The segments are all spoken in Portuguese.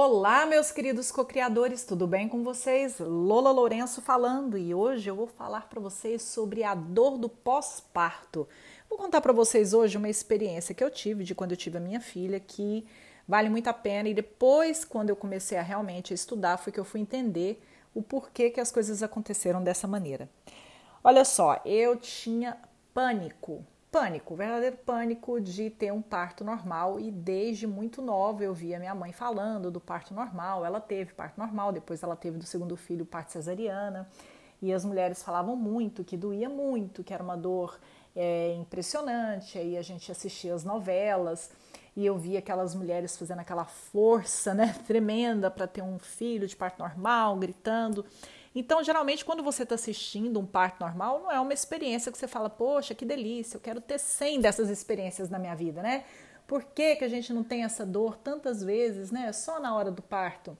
Olá, meus queridos co-criadores, tudo bem com vocês? Lola Lourenço falando e hoje eu vou falar para vocês sobre a dor do pós-parto. Vou contar para vocês hoje uma experiência que eu tive de quando eu tive a minha filha que vale muito a pena e depois, quando eu comecei a realmente estudar, foi que eu fui entender o porquê que as coisas aconteceram dessa maneira. Olha só, eu tinha pânico pânico, verdadeiro pânico de ter um parto normal e desde muito nova eu via minha mãe falando do parto normal. Ela teve parto normal, depois ela teve do segundo filho parto cesariana e as mulheres falavam muito que doía muito, que era uma dor é, impressionante. Aí a gente assistia as novelas e eu via aquelas mulheres fazendo aquela força, né, tremenda para ter um filho de parto normal, gritando. Então, geralmente, quando você está assistindo um parto normal, não é uma experiência que você fala, poxa, que delícia, eu quero ter 100 dessas experiências na minha vida, né? Por que, que a gente não tem essa dor tantas vezes, né? Só na hora do parto.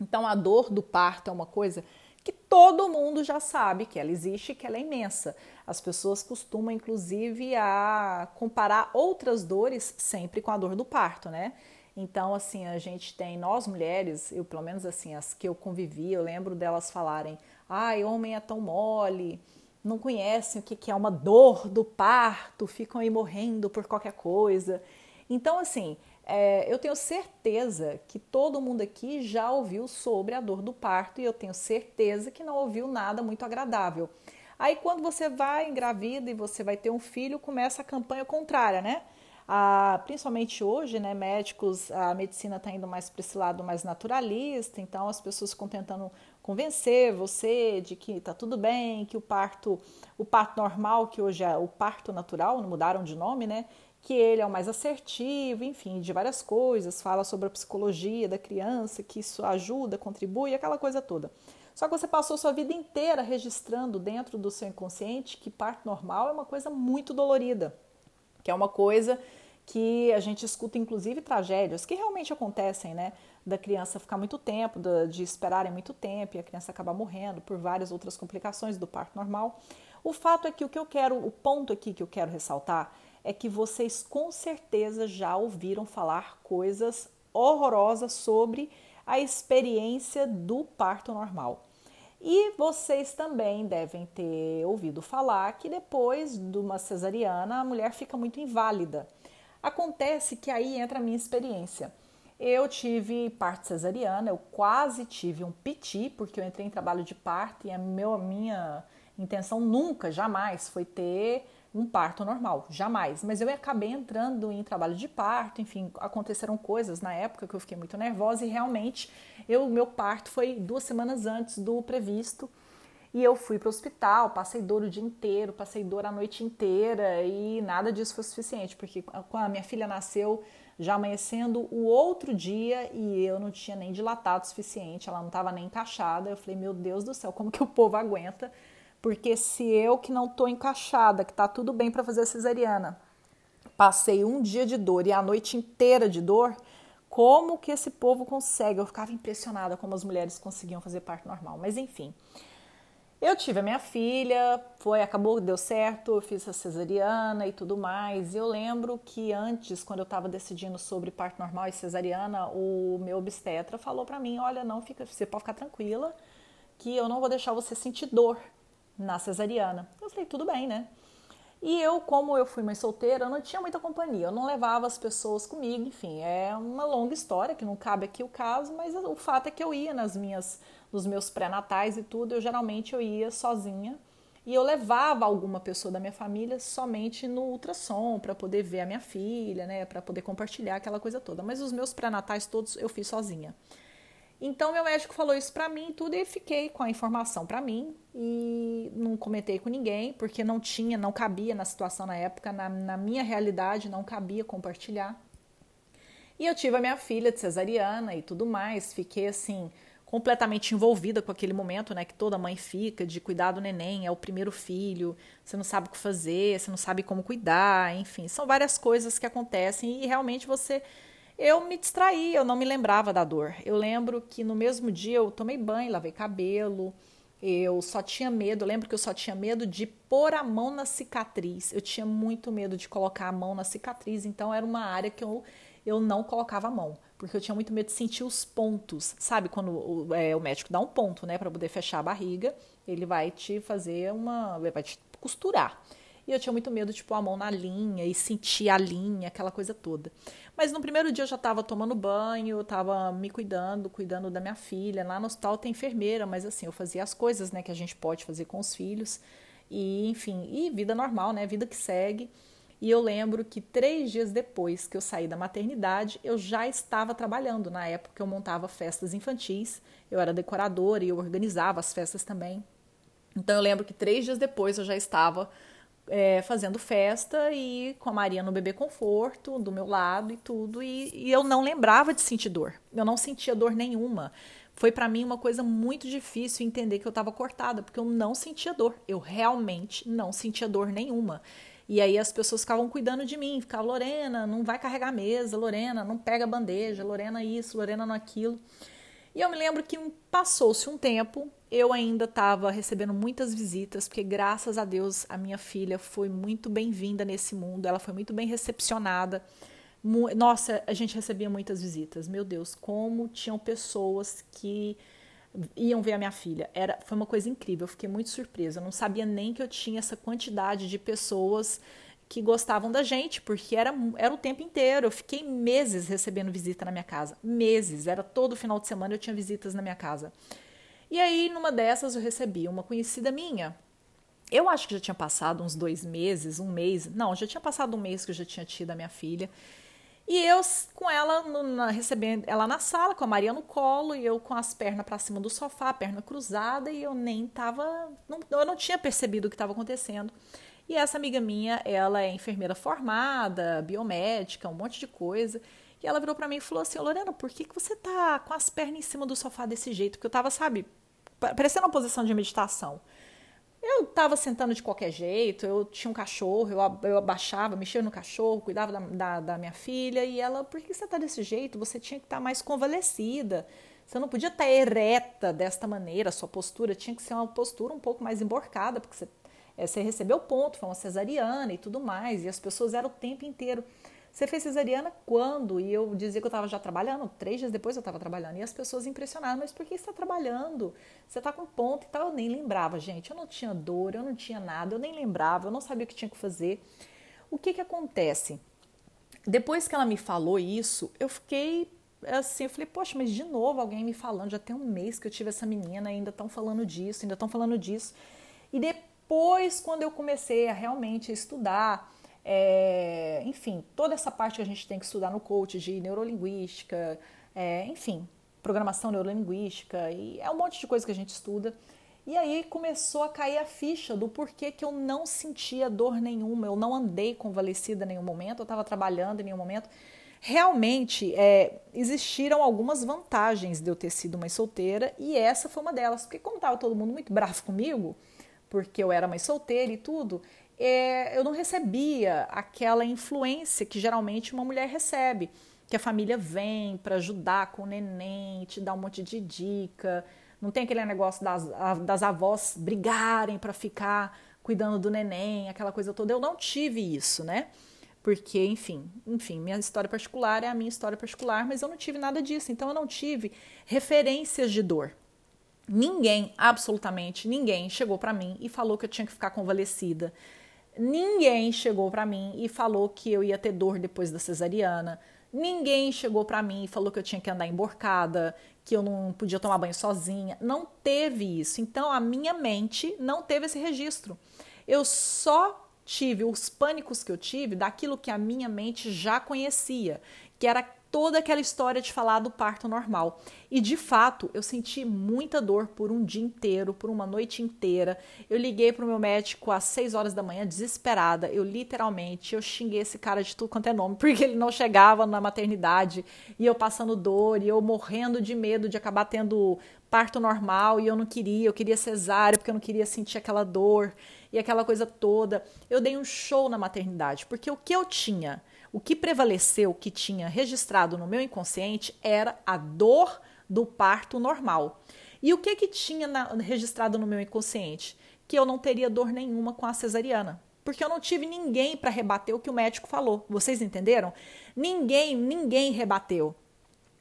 Então, a dor do parto é uma coisa que todo mundo já sabe que ela existe e que ela é imensa. As pessoas costumam, inclusive, a comparar outras dores sempre com a dor do parto, né? Então, assim, a gente tem, nós mulheres, eu pelo menos assim, as que eu convivi, eu lembro delas falarem: ai, homem é tão mole, não conhecem o que é uma dor do parto, ficam aí morrendo por qualquer coisa. Então, assim, é, eu tenho certeza que todo mundo aqui já ouviu sobre a dor do parto e eu tenho certeza que não ouviu nada muito agradável. Aí, quando você vai engravida e você vai ter um filho, começa a campanha contrária, né? Ah, principalmente hoje, né, médicos, a medicina está indo mais para esse lado mais naturalista, então as pessoas ficam tentando convencer você de que está tudo bem, que o parto, o parto normal, que hoje é o parto natural, mudaram de nome, né? Que ele é o mais assertivo, enfim, de várias coisas, fala sobre a psicologia da criança, que isso ajuda, contribui, aquela coisa toda. Só que você passou sua vida inteira registrando dentro do seu inconsciente que parto normal é uma coisa muito dolorida que é uma coisa que a gente escuta inclusive tragédias que realmente acontecem, né? Da criança ficar muito tempo, de esperarem muito tempo e a criança acabar morrendo por várias outras complicações do parto normal. O fato é que o que eu quero, o ponto aqui que eu quero ressaltar é que vocês com certeza já ouviram falar coisas horrorosas sobre a experiência do parto normal. E vocês também devem ter ouvido falar que depois de uma cesariana a mulher fica muito inválida. Acontece que aí entra a minha experiência. Eu tive parte cesariana, eu quase tive um piti, porque eu entrei em trabalho de parto e a, meu, minha intenção nunca, jamais foi ter um parto normal, jamais. Mas eu acabei entrando em trabalho de parto, enfim, aconteceram coisas na época que eu fiquei muito nervosa e realmente eu, meu parto foi duas semanas antes do previsto. E eu fui para o hospital, passei dor o dia inteiro, passei dor a noite inteira e nada disso foi suficiente, porque a minha filha nasceu já amanhecendo o outro dia e eu não tinha nem dilatado o suficiente, ela não estava nem encaixada. Eu falei, meu Deus do céu, como que o povo aguenta porque se eu que não estou encaixada, que está tudo bem para fazer cesariana, passei um dia de dor e a noite inteira de dor, como que esse povo consegue? Eu ficava impressionada como as mulheres conseguiam fazer parto normal. Mas enfim, eu tive a minha filha, foi, acabou, deu certo, eu fiz a cesariana e tudo mais. E eu lembro que antes, quando eu estava decidindo sobre parto normal e cesariana, o meu obstetra falou para mim: "Olha, não fica, você pode ficar tranquila, que eu não vou deixar você sentir dor na cesariana. Eu falei, tudo bem, né? E eu, como eu fui mãe solteira, eu não tinha muita companhia, eu não levava as pessoas comigo, enfim, é uma longa história que não cabe aqui o caso, mas o fato é que eu ia nas minhas, nos meus pré-natais e tudo, eu geralmente eu ia sozinha e eu levava alguma pessoa da minha família somente no ultrassom para poder ver a minha filha, né, para poder compartilhar aquela coisa toda. Mas os meus pré-natais todos eu fiz sozinha. Então meu médico falou isso para mim tudo e fiquei com a informação para mim e não comentei com ninguém porque não tinha, não cabia na situação na época, na, na minha realidade não cabia compartilhar. E eu tive a minha filha de cesariana e tudo mais, fiquei assim completamente envolvida com aquele momento, né, que toda mãe fica de cuidar do neném, é o primeiro filho, você não sabe o que fazer, você não sabe como cuidar, enfim, são várias coisas que acontecem e realmente você eu me distraí, eu não me lembrava da dor. Eu lembro que no mesmo dia eu tomei banho, lavei cabelo, eu só tinha medo, eu lembro que eu só tinha medo de pôr a mão na cicatriz. Eu tinha muito medo de colocar a mão na cicatriz, então era uma área que eu, eu não colocava a mão. Porque eu tinha muito medo de sentir os pontos. Sabe quando o, é, o médico dá um ponto, né, para poder fechar a barriga, ele vai te fazer uma. vai te costurar. E eu tinha muito medo de pôr a mão na linha e sentir a linha, aquela coisa toda. Mas no primeiro dia eu já estava tomando banho, estava me cuidando, cuidando da minha filha. Lá no hospital tem enfermeira, mas assim, eu fazia as coisas né, que a gente pode fazer com os filhos. E, enfim, e vida normal, né? Vida que segue. E eu lembro que três dias depois que eu saí da maternidade, eu já estava trabalhando. Na época eu montava festas infantis, eu era decoradora e eu organizava as festas também. Então eu lembro que três dias depois eu já estava é, fazendo festa e com a Maria no bebê conforto, do meu lado e tudo, e, e eu não lembrava de sentir dor. Eu não sentia dor nenhuma. Foi para mim uma coisa muito difícil entender que eu estava cortada, porque eu não sentia dor. Eu realmente não sentia dor nenhuma. E aí as pessoas ficavam cuidando de mim, ficavam, Lorena, não vai carregar a mesa, Lorena, não pega a bandeja, Lorena isso, Lorena não aquilo. E eu me lembro que passou-se um tempo, eu ainda estava recebendo muitas visitas, porque graças a Deus a minha filha foi muito bem-vinda nesse mundo, ela foi muito bem recepcionada. Nossa, a gente recebia muitas visitas. Meu Deus, como tinham pessoas que iam ver a minha filha. Era, foi uma coisa incrível, eu fiquei muito surpresa. Eu não sabia nem que eu tinha essa quantidade de pessoas que gostavam da gente, porque era, era o tempo inteiro. Eu fiquei meses recebendo visita na minha casa. Meses. Era todo final de semana eu tinha visitas na minha casa. E aí, numa dessas, eu recebi uma conhecida minha. Eu acho que já tinha passado uns dois meses, um mês. Não, já tinha passado um mês que eu já tinha tido a minha filha. E eu com ela no, na, recebendo ela na sala, com a Maria no colo, e eu com as pernas para cima do sofá, perna cruzada, e eu nem tava. Não, eu não tinha percebido o que estava acontecendo. E essa amiga minha, ela é enfermeira formada, biomédica, um monte de coisa. E ela virou para mim e falou assim: Lorena, por que, que você tá com as pernas em cima do sofá desse jeito? Porque eu tava, sabe, parecendo uma posição de meditação. Eu tava sentando de qualquer jeito, eu tinha um cachorro, eu, eu abaixava, mexia no cachorro, cuidava da, da, da, minha filha, e ela, por que você tá desse jeito? Você tinha que estar tá mais convalescida. Você não podia estar tá ereta desta maneira, sua postura tinha que ser uma postura um pouco mais emborcada, porque você é, você recebeu ponto, foi uma cesariana e tudo mais, e as pessoas eram o tempo inteiro. Você fez cesariana quando? E eu dizia que eu estava já trabalhando, três dias depois eu estava trabalhando, e as pessoas impressionaram, mas por que você está trabalhando? Você está com ponto e tal. Eu nem lembrava, gente, eu não tinha dor, eu não tinha nada, eu nem lembrava, eu não sabia o que tinha que fazer. O que que acontece? Depois que ela me falou isso, eu fiquei assim, eu falei, poxa, mas de novo alguém me falando, já tem um mês que eu tive essa menina, ainda estão falando disso, ainda estão falando disso. E depois quando eu comecei a realmente estudar, é, enfim, toda essa parte que a gente tem que estudar no coach de neurolinguística, é, enfim, programação neurolinguística, e é um monte de coisa que a gente estuda. E aí começou a cair a ficha do porquê que eu não sentia dor nenhuma, eu não andei convalescida em nenhum momento, eu estava trabalhando em nenhum momento. Realmente é, existiram algumas vantagens de eu ter sido mãe solteira e essa foi uma delas, porque como estava todo mundo muito bravo comigo, porque eu era mãe solteira e tudo, é, eu não recebia aquela influência que geralmente uma mulher recebe, que a família vem para ajudar com o neném, te dar um monte de dica. Não tem aquele negócio das, das avós brigarem para ficar cuidando do neném, aquela coisa toda. Eu não tive isso, né? Porque, enfim, enfim, minha história particular é a minha história particular, mas eu não tive nada disso. Então eu não tive referências de dor. Ninguém, absolutamente ninguém, chegou para mim e falou que eu tinha que ficar convalescida. Ninguém chegou para mim e falou que eu ia ter dor depois da cesariana. Ninguém chegou para mim e falou que eu tinha que andar emborcada, que eu não podia tomar banho sozinha. Não teve isso. Então a minha mente não teve esse registro. Eu só tive os pânicos que eu tive daquilo que a minha mente já conhecia, que era toda aquela história de falar do parto normal. E de fato, eu senti muita dor por um dia inteiro, por uma noite inteira. Eu liguei para o meu médico às 6 horas da manhã, desesperada. Eu literalmente, eu xinguei esse cara de tudo quanto é nome, porque ele não chegava na maternidade e eu passando dor e eu morrendo de medo de acabar tendo parto normal e eu não queria, eu queria cesárea porque eu não queria sentir aquela dor e aquela coisa toda. Eu dei um show na maternidade, porque o que eu tinha o que prevaleceu, que tinha registrado no meu inconsciente era a dor do parto normal. E o que que tinha na, registrado no meu inconsciente? Que eu não teria dor nenhuma com a cesariana. Porque eu não tive ninguém para rebater o que o médico falou. Vocês entenderam? Ninguém, ninguém rebateu.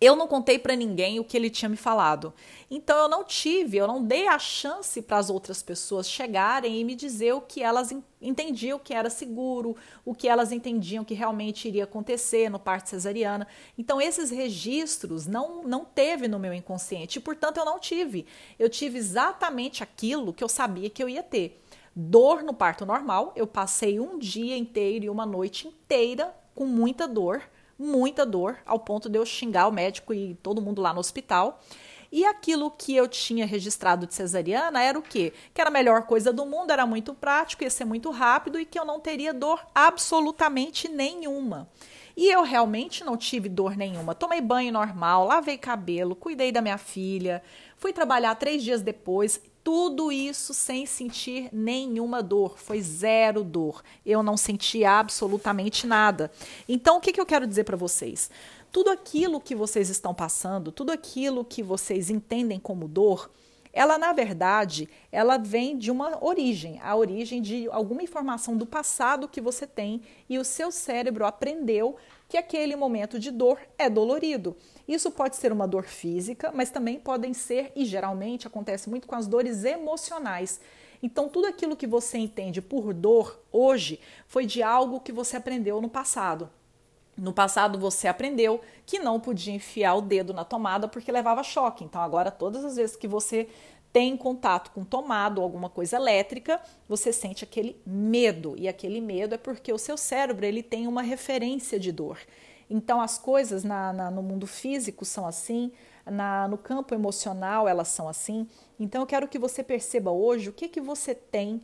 Eu não contei para ninguém o que ele tinha me falado. Então eu não tive, eu não dei a chance para as outras pessoas chegarem e me dizer o que elas entendiam que era seguro, o que elas entendiam que realmente iria acontecer no parto cesariana. Então esses registros não não teve no meu inconsciente, portanto eu não tive. Eu tive exatamente aquilo que eu sabia que eu ia ter. Dor no parto normal, eu passei um dia inteiro e uma noite inteira com muita dor muita dor, ao ponto de eu xingar o médico e todo mundo lá no hospital. E aquilo que eu tinha registrado de cesariana era o quê? Que era a melhor coisa do mundo, era muito prático, ia ser muito rápido e que eu não teria dor absolutamente nenhuma. E eu realmente não tive dor nenhuma. Tomei banho normal, lavei cabelo, cuidei da minha filha, fui trabalhar três dias depois tudo isso sem sentir nenhuma dor, foi zero dor. Eu não senti absolutamente nada. Então, o que, que eu quero dizer para vocês? Tudo aquilo que vocês estão passando, tudo aquilo que vocês entendem como dor, ela na verdade, ela vem de uma origem, a origem de alguma informação do passado que você tem e o seu cérebro aprendeu que aquele momento de dor é dolorido. Isso pode ser uma dor física, mas também podem ser, e geralmente acontece muito com as dores emocionais. Então, tudo aquilo que você entende por dor hoje foi de algo que você aprendeu no passado. No passado você aprendeu que não podia enfiar o dedo na tomada porque levava choque. Então agora todas as vezes que você tem contato com tomada ou alguma coisa elétrica, você sente aquele medo. E aquele medo é porque o seu cérebro ele tem uma referência de dor. Então as coisas na, na, no mundo físico são assim, na, no campo emocional elas são assim. Então eu quero que você perceba hoje o que, que você tem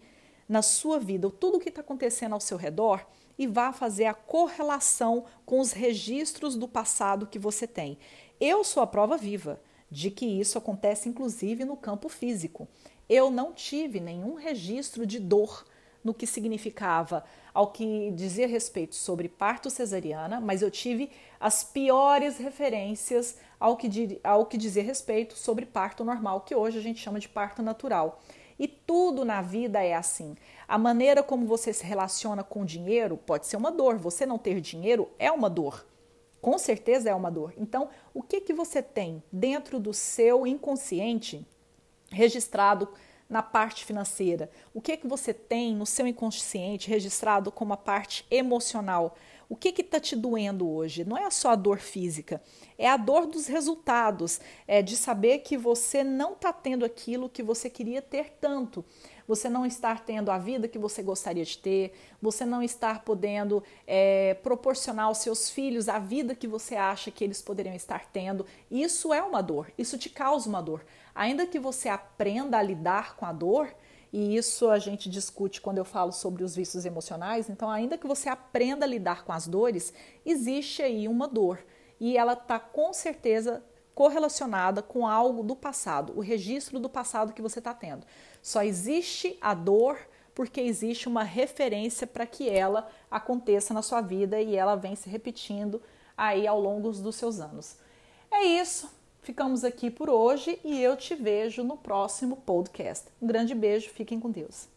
na sua vida, tudo o que está acontecendo ao seu redor e vá fazer a correlação com os registros do passado que você tem. Eu sou a prova viva de que isso acontece inclusive no campo físico. Eu não tive nenhum registro de dor no que significava ao que dizia respeito sobre parto cesariana, mas eu tive as piores referências ao que, ao que dizia respeito sobre parto normal, que hoje a gente chama de parto natural. E tudo na vida é assim. A maneira como você se relaciona com dinheiro pode ser uma dor. Você não ter dinheiro é uma dor com certeza é uma dor. Então, o que que você tem dentro do seu inconsciente registrado na parte financeira? O que que você tem no seu inconsciente registrado como a parte emocional? O que está te doendo hoje? Não é só a dor física, é a dor dos resultados, é de saber que você não está tendo aquilo que você queria ter tanto você não estar tendo a vida que você gostaria de ter, você não estar podendo é, proporcionar aos seus filhos a vida que você acha que eles poderiam estar tendo. Isso é uma dor, isso te causa uma dor. Ainda que você aprenda a lidar com a dor, e isso a gente discute quando eu falo sobre os vícios emocionais, então, ainda que você aprenda a lidar com as dores, existe aí uma dor. E ela está com certeza correlacionada com algo do passado, o registro do passado que você está tendo. Só existe a dor porque existe uma referência para que ela aconteça na sua vida e ela vem se repetindo aí ao longo dos seus anos. É isso. Ficamos aqui por hoje e eu te vejo no próximo podcast. Um grande beijo, fiquem com Deus.